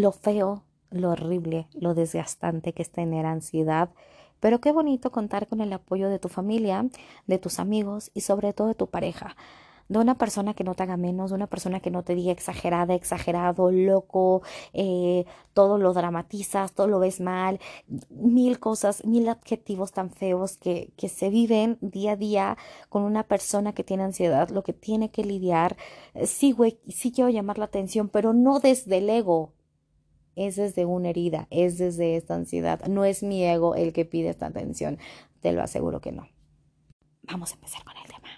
lo feo, lo horrible, lo desgastante que es tener ansiedad. Pero qué bonito contar con el apoyo de tu familia, de tus amigos y sobre todo de tu pareja de una persona que no te haga menos, de una persona que no te diga exagerada, exagerado, loco, eh, todo lo dramatizas, todo lo ves mal, mil cosas, mil adjetivos tan feos que, que se viven día a día con una persona que tiene ansiedad, lo que tiene que lidiar. Sí, güey, sí quiero llamar la atención, pero no desde el ego, es desde una herida, es desde esta ansiedad. No es mi ego el que pide esta atención, te lo aseguro que no. Vamos a empezar con el tema.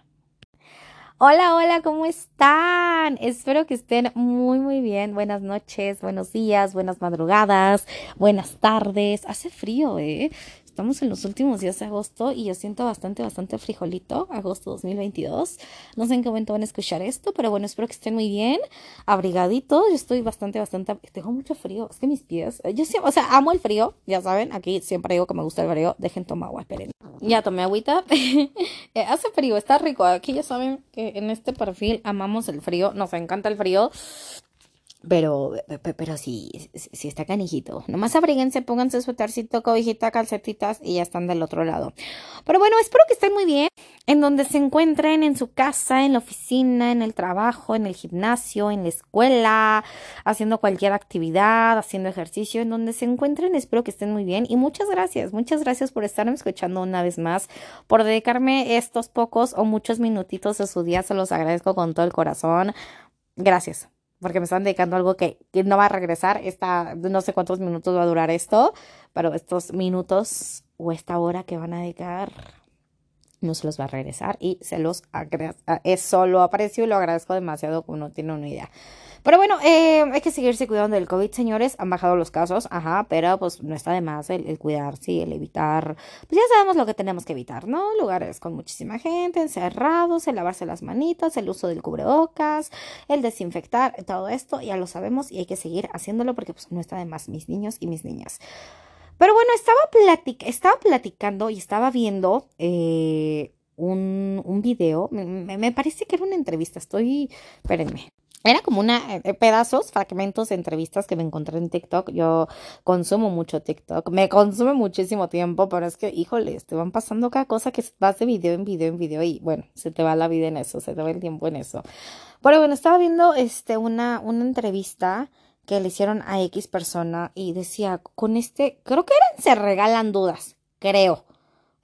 Hola, hola, ¿cómo están? Espero que estén muy, muy bien. Buenas noches, buenos días, buenas madrugadas, buenas tardes. Hace frío, ¿eh? Estamos en los últimos días de agosto y yo siento bastante, bastante frijolito, agosto 2022. No sé en qué momento van a escuchar esto, pero bueno, espero que estén muy bien, abrigaditos. Yo estoy bastante, bastante, tengo mucho frío. Es que mis pies, yo siempre, o sea, amo el frío, ya saben, aquí siempre digo que me gusta el frío. Dejen tomar agua, esperen. Ya tomé agüita. Eh, hace frío, está rico. Aquí ya saben que en este perfil amamos el frío, nos encanta el frío. Pero, pero sí, sí está canijito. Nomás abríguense, pónganse suétercito, cobijita, calcetitas y ya están del otro lado. Pero bueno, espero que estén muy bien. En donde se encuentren, en su casa, en la oficina, en el trabajo, en el gimnasio, en la escuela, haciendo cualquier actividad, haciendo ejercicio, en donde se encuentren, espero que estén muy bien. Y muchas gracias, muchas gracias por estarme escuchando una vez más, por dedicarme estos pocos o muchos minutitos de su día. Se los agradezco con todo el corazón. Gracias porque me están dedicando algo que, no va a regresar. Esta, no sé cuántos minutos va a durar esto, pero estos minutos o esta hora que van a dedicar no se los va a regresar y se los agradezco. Eso lo aprecio y lo agradezco demasiado, como no tiene una idea. Pero bueno, eh, hay que seguirse cuidando del COVID, señores. Han bajado los casos, ajá, pero pues no está de más el, cuidarse y el evitar. Pues ya sabemos lo que tenemos que evitar, ¿no? Lugares con muchísima gente, encerrados, el lavarse las manitas, el uso del cubrebocas, el desinfectar, todo esto, ya lo sabemos y hay que seguir haciéndolo porque pues no está de más mis niños y mis niñas. Pero bueno, estaba, estaba platicando y estaba viendo eh, un, video. Me, parece que era una entrevista. Estoy. Espérenme. Era como una eh, pedazos, fragmentos de entrevistas que me encontré en TikTok. Yo consumo mucho TikTok. Me consume muchísimo tiempo, pero es que, híjole, te van pasando cada cosa que vas de video en video en video y bueno, se te va la vida en eso, se te va el tiempo en eso. Pero bueno, estaba viendo este una, una entrevista que le hicieron a X persona y decía, con este, creo que eran, se regalan dudas, creo.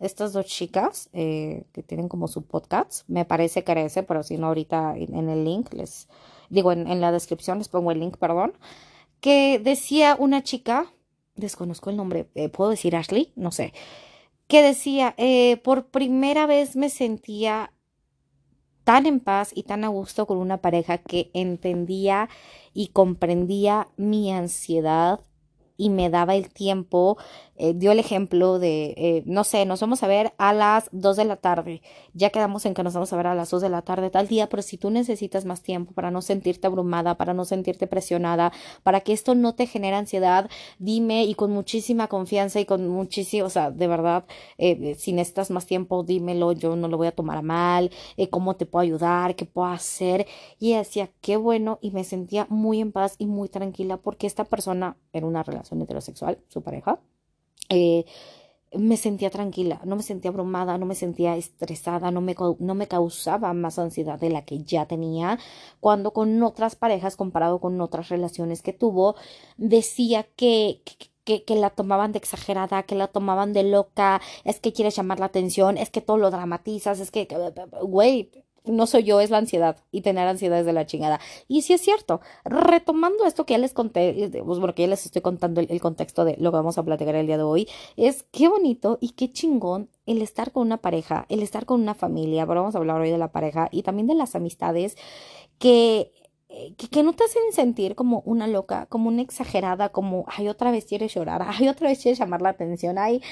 Estas dos chicas eh, que tienen como su podcast, me parece que era ese, pero si no ahorita en el link les, digo, en, la descripción les pongo el link, perdón, que decía una chica, desconozco el nombre, eh, ¿puedo decir Ashley? No sé, que decía, eh, por primera vez me sentía tan en paz y tan a gusto con una pareja que entendía y comprendía mi ansiedad y me daba el tiempo eh, dio el ejemplo de, eh, no sé, nos vamos a ver a las 2 de la tarde. Ya quedamos en que nos vamos a ver a las 2 de la tarde tal día, pero si tú necesitas más tiempo para no sentirte abrumada, para no sentirte presionada, para que esto no te genere ansiedad, dime y con muchísima confianza y con muchísimo, o sea, de verdad, eh, si necesitas más tiempo, dímelo, yo no lo voy a tomar a mal, cómo te puedo ayudar, qué puedo hacer. Y decía, qué bueno, y me sentía muy en paz y muy tranquila porque esta persona era una relación heterosexual, su pareja eh, me sentía tranquila, no me sentía abrumada, no me sentía estresada, no me, no me causaba más ansiedad de la que ya tenía, cuando con otras parejas, comparado con otras relaciones que tuvo, decía que, que, que, la tomaban de exagerada, que la tomaban de loca, es que quieres llamar la atención, es que todo lo dramatizas, es que, güey, no soy yo, es la ansiedad y tener ansiedad es de la chingada. Y sí es cierto, retomando esto que ya les conté, eh, pues bueno, ya les estoy contando el, contexto de lo que vamos a platicar el día de hoy, es qué bonito y qué chingón el estar con una pareja, el estar con una familia, pero vamos a hablar hoy de la pareja y también de las amistades que eh, que, que, no te hacen sentir como una loca, como una exagerada, como, ay, otra vez quieres llorar, ay, otra vez quieres llamar la atención, ay.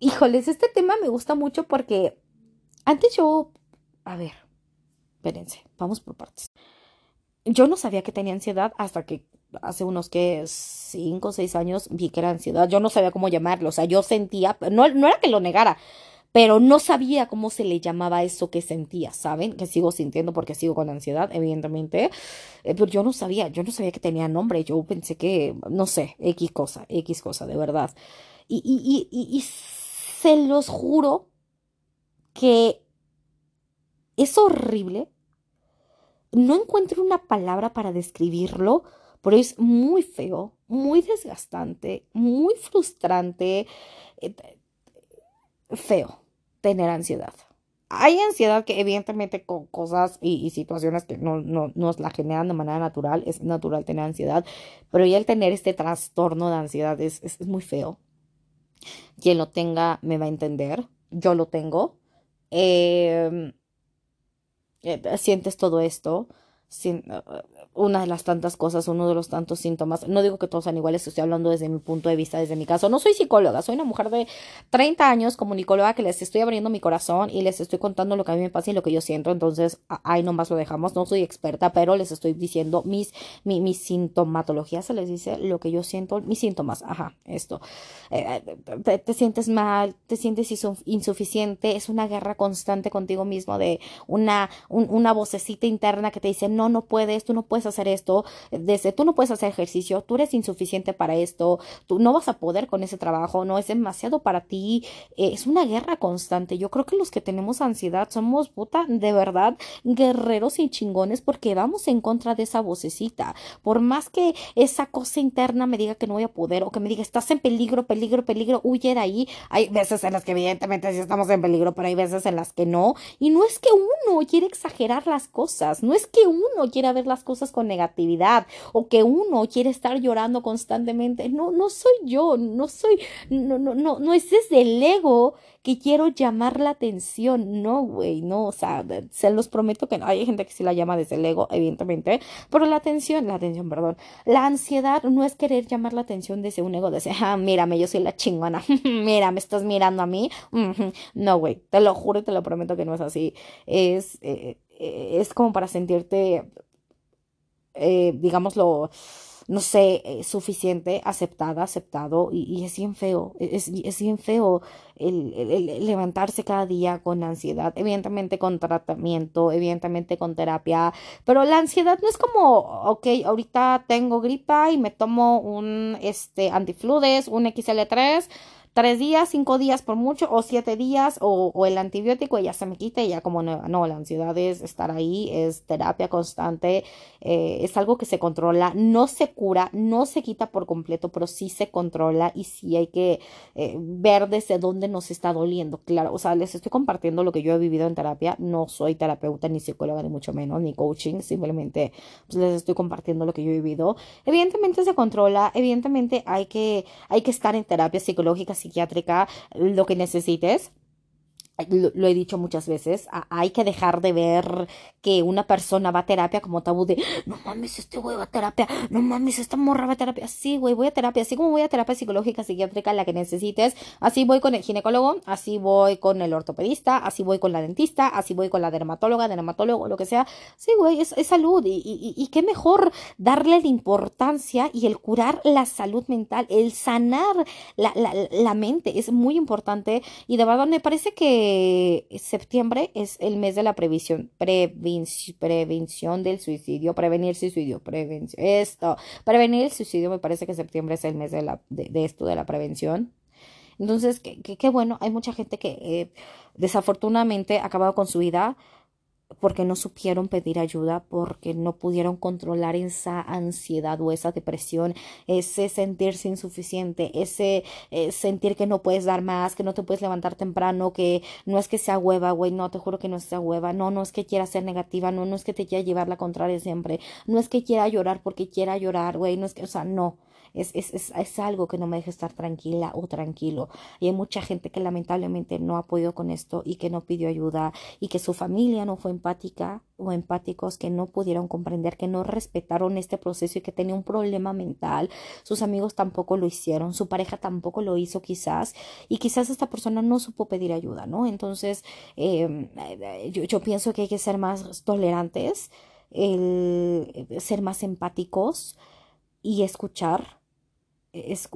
Híjoles, este tema me gusta mucho porque antes yo, a ver, espérense, vamos por partes. Yo no sabía que tenía ansiedad hasta que hace unos que cinco o seis años vi que era ansiedad. Yo no sabía cómo llamarlo, o sea, yo sentía, no, no era que lo negara, pero no sabía cómo se le llamaba eso que sentía, ¿saben? Que sigo sintiendo porque sigo con ansiedad, evidentemente, eh, pero yo no sabía, yo no sabía que tenía nombre, yo pensé que, no sé, X cosa, X cosa, de verdad. Y, y, y, y se los juro que es horrible. No encuentro una palabra para describirlo, pero es muy feo, muy desgastante, muy frustrante, eh, feo tener ansiedad. Hay ansiedad que evidentemente con cosas y, situaciones que no, no, nos la generan de manera natural, es natural tener ansiedad, pero ya el tener este trastorno de ansiedad es, es muy feo. Quien lo tenga me va a entender, yo lo tengo. Eh, eh, sientes todo esto, sin, una de las tantas cosas, uno de los tantos síntomas. No digo que todos sean iguales, estoy hablando desde mi punto de vista, desde mi caso. No soy psicóloga, soy una mujer de 30 años comunicóloga que les estoy abriendo mi corazón y les estoy contando lo que a mí me pasa y lo que yo siento. Entonces, ahí nomás lo dejamos. No soy experta, pero les estoy diciendo mis, mi, mi sintomatología, se les dice lo que yo siento, mis síntomas. Ajá, esto. Eh, te, sientes mal, te sientes insuficiente, es una guerra constante contigo mismo de una, una vocecita interna que te dice, no, no puedes, tú no puedes hacer esto, desde tú no puedes hacer ejercicio, tú eres insuficiente para esto, tú no vas a poder con ese trabajo, no es demasiado para ti, es una guerra constante. Yo creo que los que tenemos ansiedad somos puta, de verdad, guerreros y chingones porque vamos en contra de esa vocecita. Por más que esa cosa interna me diga que no voy a poder o que me diga estás en peligro, peligro, peligro, huye de ahí. Hay veces en las que evidentemente sí estamos en peligro, pero hay veces en las que no. Y no es que uno quiere exagerar las cosas, no es que uno quiera ver las cosas con negatividad o que uno quiere estar llorando constantemente. No, no soy yo, no soy, no, no, no, no es desde el ego que quiero llamar la atención. No, güey, no, o sea, se los prometo que no. Hay gente que sí la llama desde el ego, evidentemente, pero la atención, la atención, perdón, la ansiedad no es querer llamar la atención desde un ego, desde, ah, mírame, yo soy la chingona, mira, me estás mirando a mí. no, güey, te lo juro y te lo prometo que no es así. Es, eh, eh, es como para sentirte eh, digámoslo, no sé, eh, suficiente, aceptada, aceptado, y, es bien feo, es, es bien feo el, levantarse cada día con ansiedad, evidentemente con tratamiento, evidentemente con terapia, pero la ansiedad no es como, ok, ahorita tengo gripa y me tomo un este, antifludes, un XL3, tres días, cinco días por mucho, o siete días, o, el antibiótico ya se me quita y ya como no, no, la ansiedad es estar ahí, es terapia constante, eh, es algo que se controla, no se cura, no se quita por completo, pero sí se controla y sí hay que eh, ver desde dónde nos está doliendo, claro, o sea, les estoy compartiendo lo que yo he vivido en terapia, no soy terapeuta ni psicóloga ni mucho menos, ni coaching, simplemente pues, les estoy compartiendo lo que yo he vivido. Evidentemente se controla, evidentemente hay que, hay que estar en terapia psicológica, psiquiátrica, lo que necesites lo, he dicho muchas veces, hay que dejar de ver que una persona va a terapia como tabú de, no mames, este güey va a terapia, no mames, esta morra va a terapia, sí, güey, voy a terapia, así como voy a terapia psicológica, psiquiátrica, la que necesites, así voy con el ginecólogo, así voy con el ortopedista, así voy con la dentista, así voy con la dermatóloga, dermatólogo, lo que sea, sí, güey, es, salud y, y, y qué mejor darle la importancia y el curar la salud mental, el sanar la, la, la mente, es muy importante y de verdad me parece que septiembre es el mes de la previsión, prevención del suicidio, prevenir suicidio, prevención, esto, prevenir el suicidio, me parece que septiembre es el mes de, la, de, esto, de la prevención. Entonces, qué bueno, hay mucha gente que eh, desafortunadamente ha acabado con su vida porque no supieron pedir ayuda, porque no pudieron controlar esa ansiedad o esa depresión, ese sentirse insuficiente, ese eh, sentir que no puedes dar más, que no te puedes levantar temprano, que no es que sea hueva, güey, no, te juro que no sea hueva, no, no es que quiera ser negativa, no, no es que te quiera llevar la contraria siempre, no es que quiera llorar porque quiera llorar, güey, no es que, o sea, no, es, es, es, es, algo que no me deja estar tranquila o tranquilo. Y hay mucha gente que lamentablemente no ha podido con esto y que no pidió ayuda y que su familia no fue empática o empáticos, que no pudieron comprender, que no respetaron este proceso y que tenía un problema mental. Sus amigos tampoco lo hicieron, su pareja tampoco lo hizo quizás y quizás esta persona no supo pedir ayuda, ¿no? Entonces, em, yo, yo pienso que hay que ser más tolerantes, el ser más empáticos y escuchar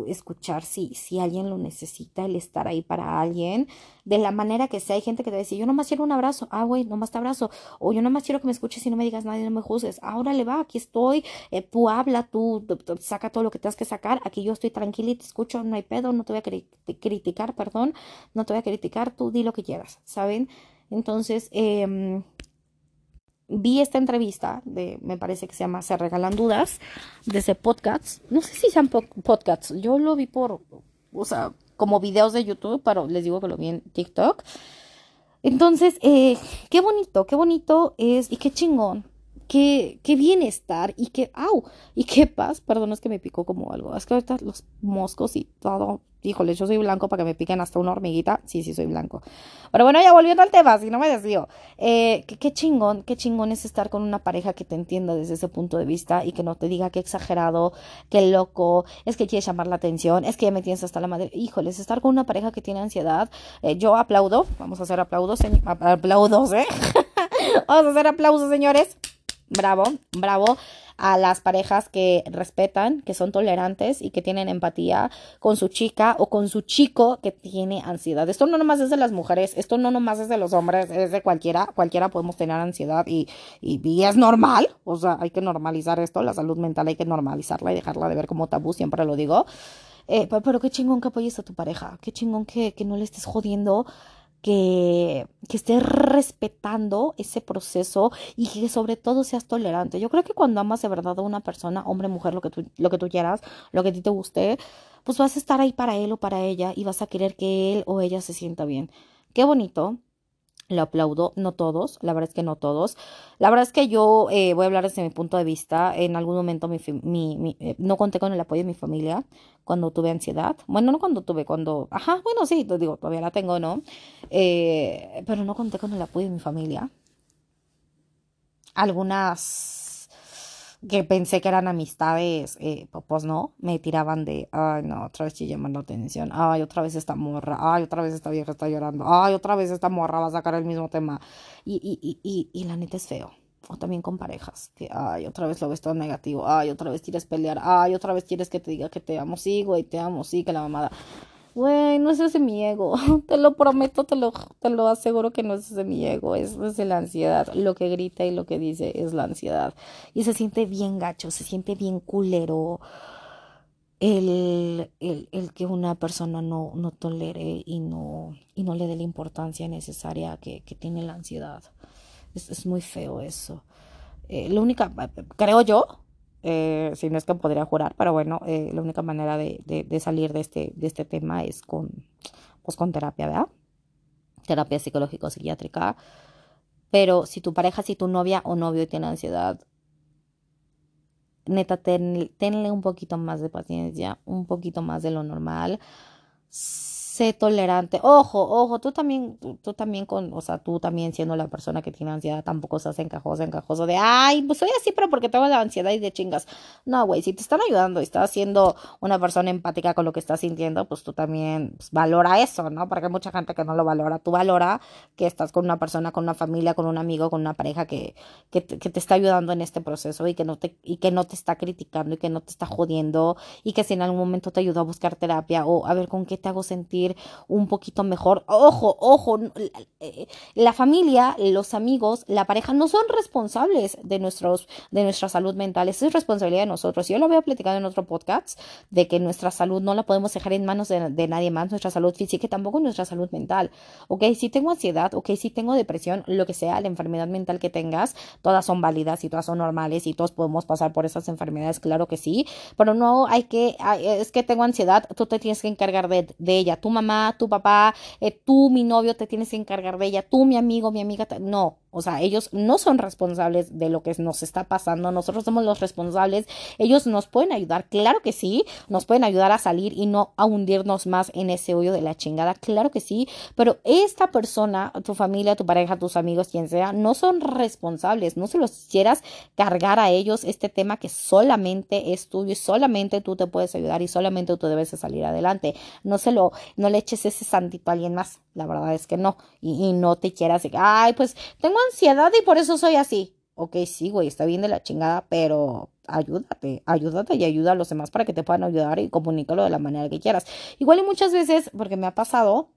escuchar si, si alguien lo necesita, el estar ahí para alguien, de la manera que sea. Hay gente que te dice, yo nomás quiero un abrazo, ah, güey, nomás te abrazo, o yo nomás quiero que me escuches y no me digas nada y no me juzgues, ahora le va, aquí estoy, eh, tú habla, tú, saca todo lo que tengas que sacar, aquí yo estoy tranquila y te escucho, no hay pedo, no te voy a criticar, perdón, no te voy a criticar, tú di lo que quieras, ¿saben? Entonces, eh, vi esta entrevista de, me parece que se llama Se Regalan Dudas, de ese podcast. No sé si sean podcasts, yo lo vi por, o sea, como videos de YouTube, pero les digo que lo vi en TikTok. Entonces, eh, qué bonito, qué bonito es y qué chingón, qué, qué bienestar y qué, au, y qué paz. Perdón, es que me picó como algo. Es que ahorita los moscos y todo híjole, yo soy blanco para que me piquen hasta una hormiguita. Sí, sí, soy blanco. Pero bueno, ya volviendo al tema, si no me desvío. Eh, qué, chingón, qué chingón es estar con una pareja que te entienda desde ese punto de vista y que no te diga qué exagerado, qué loco, es que quiere llamar la atención, es que ya me tienes hasta la madre. Híjole, es estar con una pareja que tiene ansiedad. Eh, yo aplaudo, vamos a hacer aplaudos, aplaudos, ¿eh? vamos a hacer aplausos, señores. Bravo, bravo a las parejas que respetan, que son tolerantes y que tienen empatía con su chica o con su chico que tiene ansiedad. Esto no nomás es de las mujeres, esto no nomás es de los hombres, es de cualquiera, cualquiera podemos tener ansiedad y, y, es normal, o sea, hay que normalizar esto, la salud mental hay que normalizarla y dejarla de ver como tabú, siempre lo digo. Eh, pero, qué chingón que apoyes a tu pareja, qué chingón que, que no le estés jodiendo que, estés respetando ese proceso y que sobre todo seas tolerante. Yo creo que cuando amas de verdad a una persona, hombre, mujer, lo que tú, lo que tú quieras, lo que a ti te guste, pues vas a estar ahí para él o para ella y vas a querer que él o ella se sienta bien. Qué bonito, lo aplaudo, no todos, la verdad es que no todos. La verdad es que yo eh, voy a hablar desde mi punto de vista. En algún momento mi, mi, eh, no conté con el apoyo de mi familia cuando tuve ansiedad. Bueno, no cuando tuve, cuando... Ajá, bueno, sí, digo, todavía la tengo, ¿no? Eh, pero no conté con el apoyo de mi familia. Algunas que pensé que eran amistades, eh, pues no, me tiraban de, ay, no, otra vez llamando la atención, ay, otra vez esta morra, ay, otra vez esta vieja está llorando, ay, otra vez esta morra va a sacar el mismo tema. Y, y, y, y, la neta es feo. O también con parejas, que, ay, otra vez lo ves todo negativo, ay, otra vez quieres pelear, ay, otra vez quieres que te diga que te amo, sí, güey, te amo, sí, que la mamada. Güey, no es ese mi ego. Te lo prometo, te lo, te lo aseguro que no es ese mi ego. Es, es la ansiedad. Lo que grita y lo que dice es la ansiedad. Y se siente bien gacho, se siente bien culero. El, el, el que una persona no, no tolere y no, y no le dé la importancia necesaria que, que tiene la ansiedad. Es, es muy feo eso. Eh, la única, creo yo, eh, si no es que podría jurar, pero bueno, eh, la única manera de, de, salir de este, de este tema es con, pues con terapia, ¿verdad? Terapia psicológico-psiquiátrica. Pero si tu pareja, si tu novia o novio tiene ansiedad, neta, tenle un poquito más de paciencia, un poquito más de lo normal sé tolerante. Ojo, ojo, tú también, tú, también con, o sea, tú también siendo la persona que tiene ansiedad, tampoco seas encajoso, encajoso de, ay, pues soy así, pero porque tengo la ansiedad y de chingas. No, güey, si te están ayudando y estás siendo una persona empática con lo que estás sintiendo, pues tú también pues, valora eso, ¿no? Porque hay mucha gente que no lo valora. Tú valora que estás con una persona, con una familia, con un amigo, con una pareja que, que, te, que te está ayudando en este proceso y que no te, y que no te está criticando y que no te está jodiendo y que si en algún momento te ayudó a buscar terapia o a ver con qué te hago sentir un poquito mejor. Ojo, ojo, eh, la familia, los amigos, la pareja no son responsables de, nuestros, de nuestra salud mental, es responsabilidad de nosotros. Yo lo había platicado en otro podcast de que nuestra salud no la podemos dejar en manos de, nadie más, nuestra salud física y tampoco nuestra salud mental. Ok, si tengo ansiedad, ok, si tengo depresión, lo que sea, la enfermedad mental que tengas, todas son válidas y todas son normales y todos podemos pasar por esas enfermedades, claro que sí, pero no hay que, es que tengo ansiedad, tú te tienes que encargar de, de ella, mamá, tu papá, eh, tú, mi novio, te tienes que encargar de ella, tú, mi amigo, mi amiga, no, o sea, ellos no son responsables de lo que nos está pasando, nosotros somos los responsables, ellos nos pueden ayudar, claro que sí, nos pueden ayudar a salir y no a hundirnos más en ese hoyo de la chingada, claro que sí, pero esta persona, tu familia, tu pareja, tus amigos, quien sea, no son responsables, no se los quieras cargar a ellos este tema que solamente es tuyo y solamente tú te puedes ayudar y solamente tú debes salir adelante, no se lo, no le eches ese santito a alguien más, la verdad es que no, y, y no te quieras, ay, pues tengo ansiedad y por eso soy así. Ok, sí, güey, está bien de la chingada, pero ayúdate, ayúdate y ayuda a los demás para que te puedan ayudar y comunícalo de la manera que quieras. Igual y muchas veces, porque me ha pasado,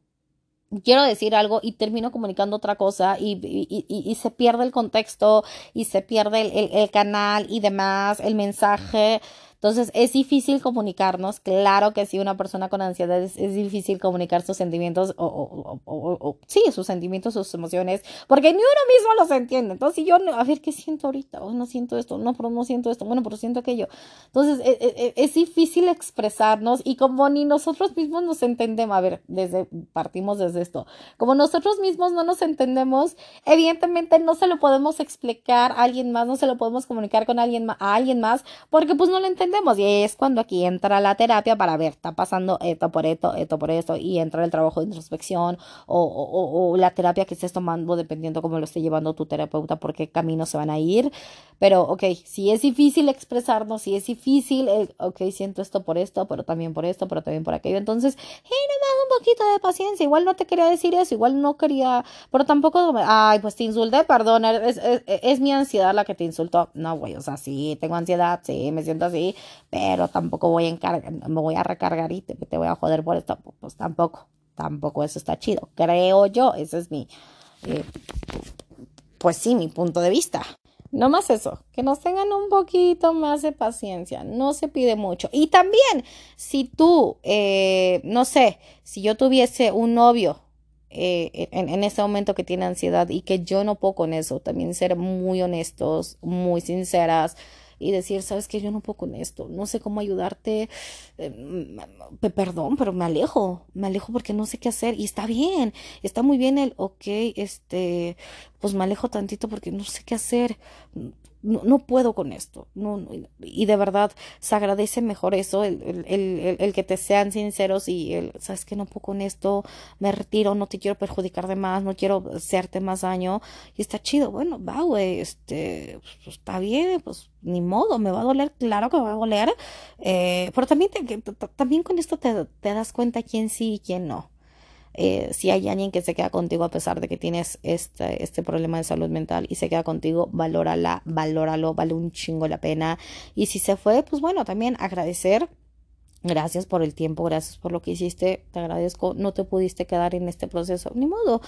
quiero decir algo y termino comunicando otra cosa y, y, se pierde el contexto y se pierde el, canal y demás, el mensaje. Entonces es difícil comunicarnos, claro que sí, una persona con ansiedad es, difícil comunicar sus sentimientos o, o, o, o, sí, sus sentimientos, sus emociones, porque ni uno mismo los entiende. Entonces si yo, a ver, ¿qué siento ahorita? Oh, no siento esto, no, pero no siento esto, bueno, pero siento aquello. Entonces es, e, e, es, difícil expresarnos y como ni nosotros mismos nos entendemos, a ver, desde, partimos desde esto, como nosotros mismos no nos entendemos, evidentemente no se lo podemos explicar a alguien más, no se lo podemos comunicar con alguien, a alguien más, porque pues no lo entendemos y es cuando aquí entra la terapia para ver, está pasando esto por esto, esto por esto, y entra el trabajo de introspección o, o, o la terapia que estés tomando, dependiendo cómo lo esté llevando tu terapeuta, por qué camino se van a ir. Pero, ok, si es difícil expresarnos, si es difícil, ok, siento esto por esto, pero también por esto, pero también por aquello. Entonces, hey, más un poquito de paciencia. Igual no te quería decir eso, igual no quería, pero tampoco, ay, pues te insulté, perdón, es, es, es mi ansiedad la que te insultó. No, güey, o sea, sí, tengo ansiedad, sí, me siento así, pero tampoco voy a encargar, me voy a recargar y te, te voy a joder por esto, pues tampoco, tampoco eso está chido, creo yo, ese es mi, eh, pues sí, mi punto de vista. No más eso, que nos tengan un poquito más de paciencia, no se pide mucho. Y también, si tú, eh, no sé, si yo tuviese un novio eh, en, en ese momento que tiene ansiedad y que yo no puedo con eso, también ser muy honestos, muy sinceras, y decir, sabes que yo no puedo con esto, no sé cómo ayudarte, eh, perdón, pero me alejo, me alejo porque no sé qué hacer y está bien, está muy bien el, ok, este, pues me alejo tantito porque no sé qué hacer, no, no puedo con esto. No, y de verdad se agradece mejor eso, el, el, el, el, que te sean sinceros y el, sabes que no puedo con esto, me retiro, no te quiero perjudicar de más, no quiero hacerte más daño. Y está chido, bueno, va, güey, este, pues, está bien, pues ni modo, me va a doler, claro que va a doler. Eh, pero también, te, también con esto te, te das cuenta quién sí y quién no. Eh, si hay alguien que se queda contigo a pesar de que tienes este, este problema de salud mental y se queda contigo, valórala, valóralo, vale un chingo la pena. Y si se fue, pues bueno, también agradecer. Gracias por el tiempo, gracias por lo que hiciste, te agradezco, no te pudiste quedar en este proceso, ni modo,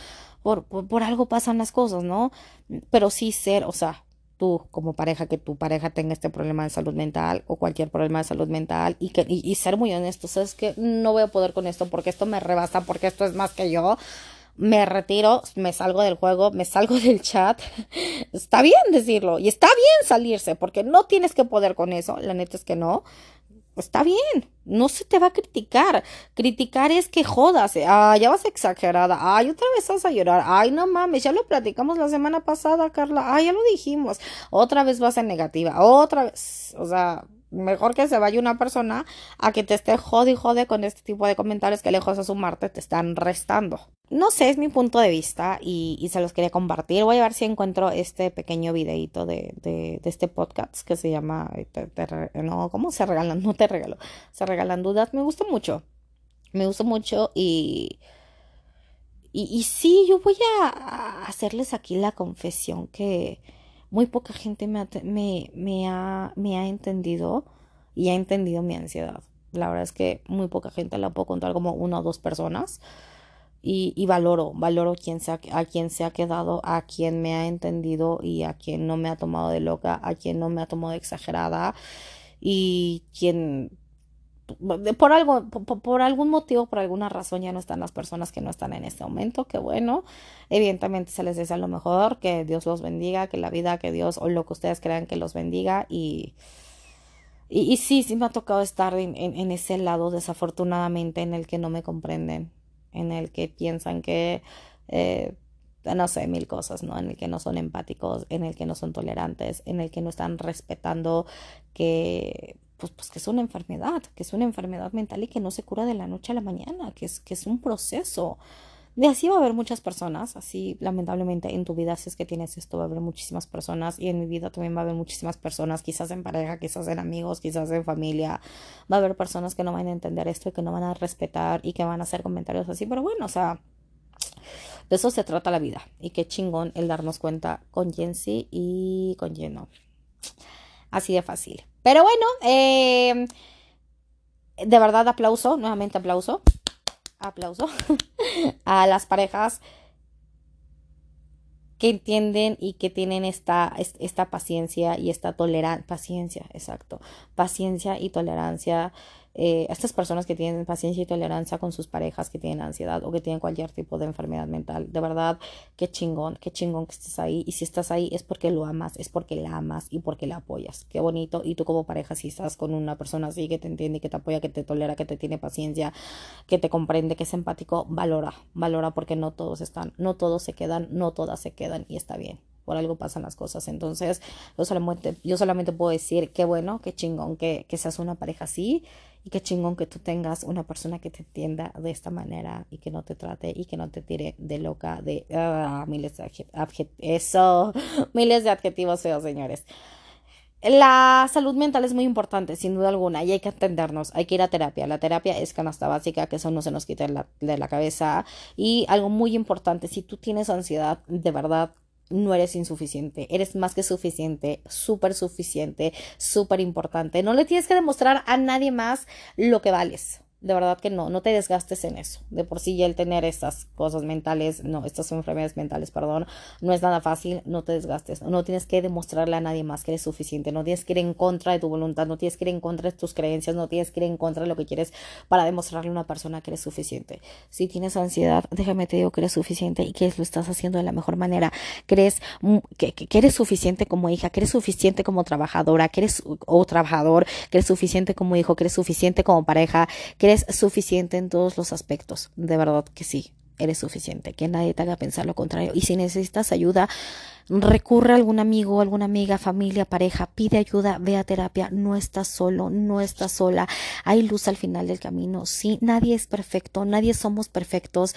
por, por, por algo pasan las cosas, ¿no? Pero sí ser, o sea, tú como pareja, que tu pareja tenga este problema de salud mental o cualquier problema de salud mental y, que, y, ser muy honesto, sabes que no voy a poder con esto porque esto me rebasa, porque esto es más que yo, me retiro, me salgo del juego, me salgo del chat. Está bien decirlo y está bien salirse porque no tienes que poder con eso, la neta es que no está bien, no se te va a criticar. Criticar es que jodas, ah, ya vas exagerada, ay, otra vez vas a llorar, ay, no mames, ya lo platicamos la semana pasada, Carla, ay, ya lo dijimos, otra vez vas a negativa, otra vez, o sea, mejor que se vaya una persona a que te esté jode y jode con este tipo de comentarios que lejos de sumarte te están restando. No sé, es mi punto de vista y, y se los quería compartir. Voy a ver si encuentro este pequeño videito de, de, este podcast que se llama, te, no, ¿cómo se regalan? No te regalo, se regalan dudas. Me gusta mucho, me gusta mucho y... Y, y sí, yo voy a hacerles aquí la confesión que, muy poca gente me ha, me, ha, me ha entendido y ha entendido mi ansiedad. La verdad es que muy poca gente la puedo contar como una o dos personas. Y, valoro, valoro quien se a quien se ha quedado, a quien me ha entendido y a quien no me ha tomado de loca, a quien no me ha tomado de exagerada y quien por algo, por, algún motivo, por alguna razón ya no están las personas que no están en este momento, que bueno, evidentemente se les desea lo mejor, que Dios los bendiga, que la vida, que Dios o lo que ustedes crean que los bendiga y, y, sí, sí me ha tocado estar en, ese lado desafortunadamente en el que no me comprenden, en el que piensan que, eh, no sé, mil cosas, ¿no? En el que no son empáticos, en el que no son tolerantes, en el que no están respetando que pues, pues que es una enfermedad, que es una enfermedad mental y que no se cura de la noche a la mañana, que es, que es un proceso. De así va a haber muchas personas, así lamentablemente en tu vida, si es que tienes esto, va a haber muchísimas personas y en mi vida también va a haber muchísimas personas, quizás en pareja, quizás en amigos, quizás en familia, va a haber personas que no van a entender esto y que no van a respetar y que van a hacer comentarios así, pero bueno, o sea, de eso se trata la vida y qué chingón el darnos cuenta con sí y con quién no. Así de fácil. Pero bueno, eh, de verdad aplauso, nuevamente aplauso, aplauso a las parejas que entienden y que tienen esta, esta paciencia y esta tolerancia, paciencia, exacto, paciencia y tolerancia eh, estas personas que tienen paciencia y tolerancia con sus parejas que tienen ansiedad o que tienen cualquier tipo de enfermedad mental. De verdad, qué chingón, qué chingón que estés ahí. Y si estás ahí es porque lo amas, es porque la amas y porque la apoyas. Qué bonito. Y tú como pareja, si estás con una persona así que te entiende, que te apoya, que te tolera, que te tiene paciencia, que te comprende, que es empático, valora, valora porque no todos están, no todos se quedan, no todas se quedan y está bien por algo pasan las cosas. Entonces, yo solamente, yo solamente puedo decir qué bueno, qué chingón que, que seas una pareja así y qué chingón que tú tengas una persona que te entienda de esta manera y que no te trate y que no te tire de loca, de ah, miles de adjetivos, eso, miles de adjetivos feos, señores. La salud mental es muy importante, sin duda alguna, y hay que atendernos, hay que ir a terapia. La terapia es canasta básica, que eso no se nos quita de la cabeza. Y algo muy importante, si tú tienes ansiedad, de verdad, no eres insuficiente, eres más que suficiente, súper suficiente, súper importante. No le tienes que demostrar a nadie más lo que vales de verdad que no, no te desgastes en eso. De por sí ya el tener estas cosas mentales, no, estas enfermedades mentales, perdón, no es nada fácil, no te desgastes. No tienes que demostrarle a nadie más que eres suficiente, no tienes que ir en contra de tu voluntad, no tienes que ir en contra de tus creencias, no tienes que ir en contra de lo que quieres para demostrarle a una persona que eres suficiente. Si tienes ansiedad, déjame te digo que eres suficiente y que lo estás haciendo de la mejor manera, que eres, que, que eres suficiente como hija, que eres suficiente como trabajadora, que eres o trabajador, que eres suficiente como hijo, que eres suficiente como pareja, que eres suficiente en todos los aspectos. De verdad que sí, eres suficiente. Que nadie te haga pensar lo contrario. Y si necesitas ayuda, recurre a algún amigo, alguna amiga, familia, pareja, pide ayuda, ve a terapia, no estás solo, no estás sola, hay luz al final del camino, sí, nadie es perfecto, nadie somos perfectos,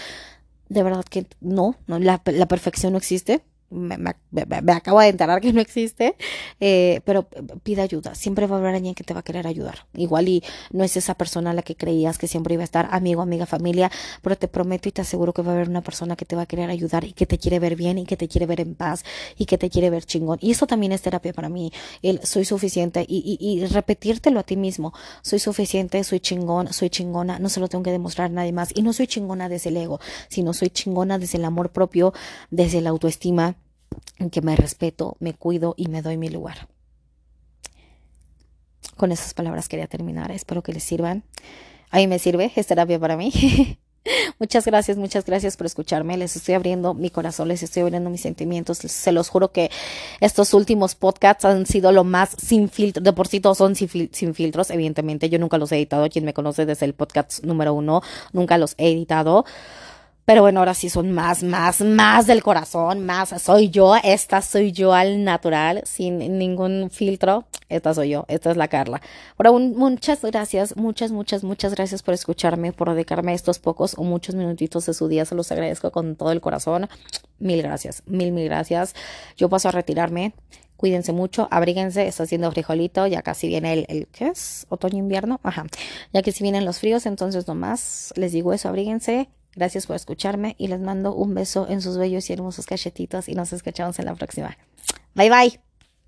de verdad que no, no la, la perfección no existe, me, me, acabo de enterar que no existe, eh, pero pide ayuda. Siempre va a haber alguien que te va a querer ayudar. Igual y no es esa persona a la que creías que siempre iba a estar, amigo, amiga, familia, pero te prometo y te aseguro que va a haber una persona que te va a querer ayudar y que te quiere ver bien y que te quiere ver en paz y que te quiere ver chingón. Y eso también es terapia para mí. El soy suficiente y, y, y repetírtelo a ti mismo. Soy suficiente, soy chingón, soy chingona, no se lo tengo que demostrar a nadie más. Y no soy chingona desde el ego, sino soy chingona desde el amor propio, desde la autoestima en que me respeto, me cuido y me doy mi lugar. Con esas palabras quería terminar. Espero que les sirvan. A mí me sirve, es terapia para mí. muchas gracias, muchas gracias por escucharme. Les estoy abriendo mi corazón, les estoy abriendo mis sentimientos. Se los juro que estos últimos podcasts han sido lo más sin filtro. De por sí todos son sin, sin, filtros, evidentemente. Yo nunca los he editado. Quien me conoce desde el podcast número uno, nunca los he editado. Pero bueno, ahora sí son más, más, más del corazón, más soy yo, esta soy yo al natural, sin ningún filtro. Esta soy yo, esta es la Carla. Ahora, muchas gracias, muchas, muchas, muchas gracias por escucharme, por dedicarme estos pocos o muchos minutitos de su día. Se los agradezco con todo el corazón. Mil gracias, mil, mil gracias. Yo paso a retirarme. Cuídense mucho, abríguense, está haciendo frijolito, ya casi viene el, el ¿qué es? Otoño-invierno, ajá. Ya que si vienen los fríos, entonces nomás les digo eso, abríguense, Gracias por escucharme y les mando un beso en sus bellos y hermosos cachetitos y nos escuchamos en la próxima. Bye bye.